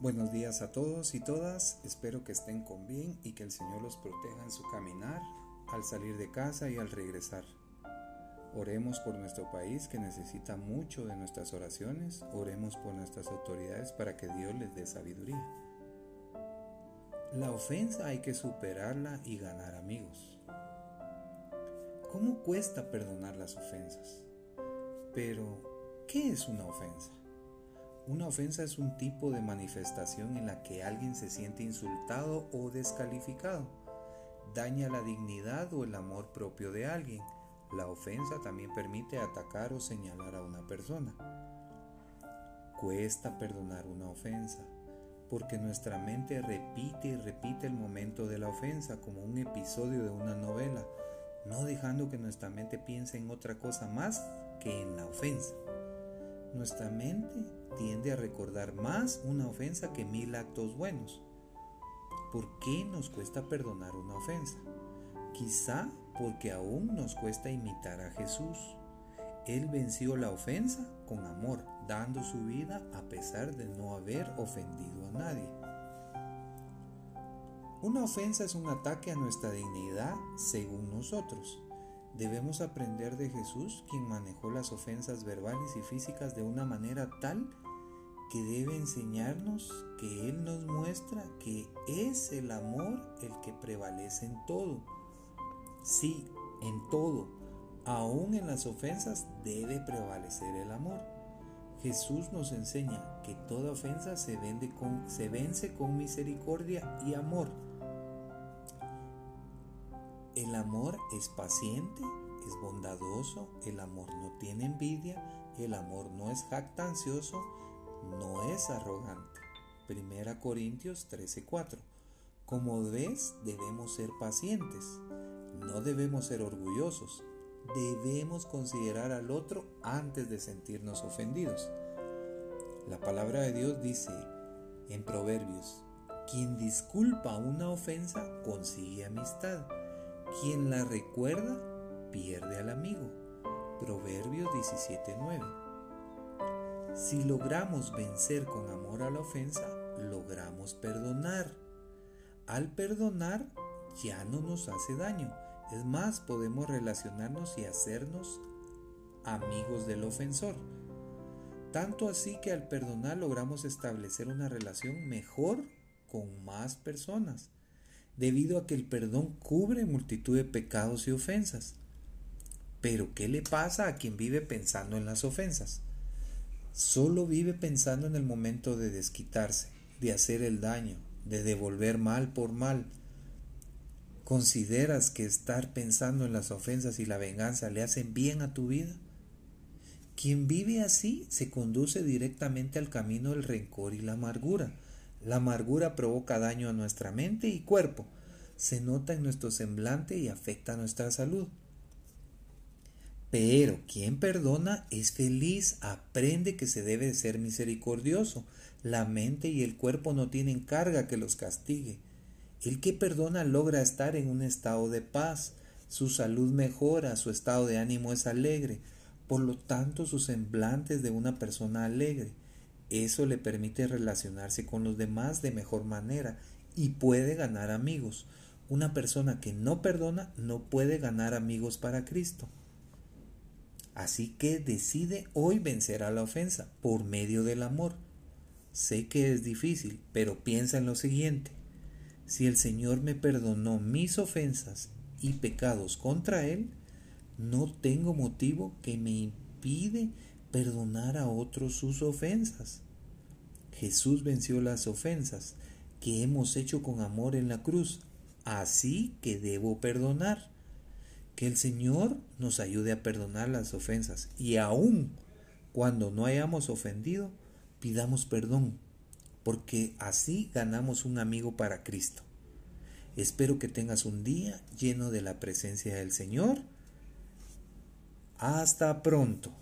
Buenos días a todos y todas, espero que estén con bien y que el Señor los proteja en su caminar, al salir de casa y al regresar. Oremos por nuestro país que necesita mucho de nuestras oraciones, oremos por nuestras autoridades para que Dios les dé sabiduría. La ofensa hay que superarla y ganar amigos. ¿Cómo cuesta perdonar las ofensas? Pero, ¿qué es una ofensa? Una ofensa es un tipo de manifestación en la que alguien se siente insultado o descalificado. Daña la dignidad o el amor propio de alguien. La ofensa también permite atacar o señalar a una persona. Cuesta perdonar una ofensa, porque nuestra mente repite y repite el momento de la ofensa como un episodio de una novela, no dejando que nuestra mente piense en otra cosa más que en la ofensa. Nuestra mente tiende a recordar más una ofensa que mil actos buenos. ¿Por qué nos cuesta perdonar una ofensa? Quizá porque aún nos cuesta imitar a Jesús. Él venció la ofensa con amor, dando su vida a pesar de no haber ofendido a nadie. Una ofensa es un ataque a nuestra dignidad según nosotros. Debemos aprender de Jesús, quien manejó las ofensas verbales y físicas de una manera tal que debe enseñarnos que Él nos muestra que es el amor el que prevalece en todo. Sí, en todo, aún en las ofensas debe prevalecer el amor. Jesús nos enseña que toda ofensa se, se vence con misericordia y amor el amor es paciente, es bondadoso, el amor no tiene envidia, el amor no es jactancioso, no es arrogante. Primera Corintios 13:4. Como ves, debemos ser pacientes, no debemos ser orgullosos, debemos considerar al otro antes de sentirnos ofendidos. La palabra de Dios dice en Proverbios, quien disculpa una ofensa consigue amistad quien la recuerda pierde al amigo. Proverbios 17:9. Si logramos vencer con amor a la ofensa, logramos perdonar. Al perdonar ya no nos hace daño. Es más, podemos relacionarnos y hacernos amigos del ofensor. Tanto así que al perdonar logramos establecer una relación mejor con más personas debido a que el perdón cubre multitud de pecados y ofensas. Pero ¿qué le pasa a quien vive pensando en las ofensas? Solo vive pensando en el momento de desquitarse, de hacer el daño, de devolver mal por mal. ¿Consideras que estar pensando en las ofensas y la venganza le hacen bien a tu vida? Quien vive así se conduce directamente al camino del rencor y la amargura, la amargura provoca daño a nuestra mente y cuerpo, se nota en nuestro semblante y afecta a nuestra salud. Pero quien perdona es feliz, aprende que se debe ser misericordioso. La mente y el cuerpo no tienen carga que los castigue. El que perdona logra estar en un estado de paz, su salud mejora, su estado de ánimo es alegre, por lo tanto su semblante es de una persona alegre. Eso le permite relacionarse con los demás de mejor manera y puede ganar amigos. Una persona que no perdona no puede ganar amigos para Cristo. Así que decide hoy vencer a la ofensa por medio del amor. Sé que es difícil, pero piensa en lo siguiente. Si el Señor me perdonó mis ofensas y pecados contra Él, no tengo motivo que me impide perdonar a otros sus ofensas. Jesús venció las ofensas que hemos hecho con amor en la cruz, así que debo perdonar. Que el Señor nos ayude a perdonar las ofensas y aun cuando no hayamos ofendido, pidamos perdón, porque así ganamos un amigo para Cristo. Espero que tengas un día lleno de la presencia del Señor. Hasta pronto.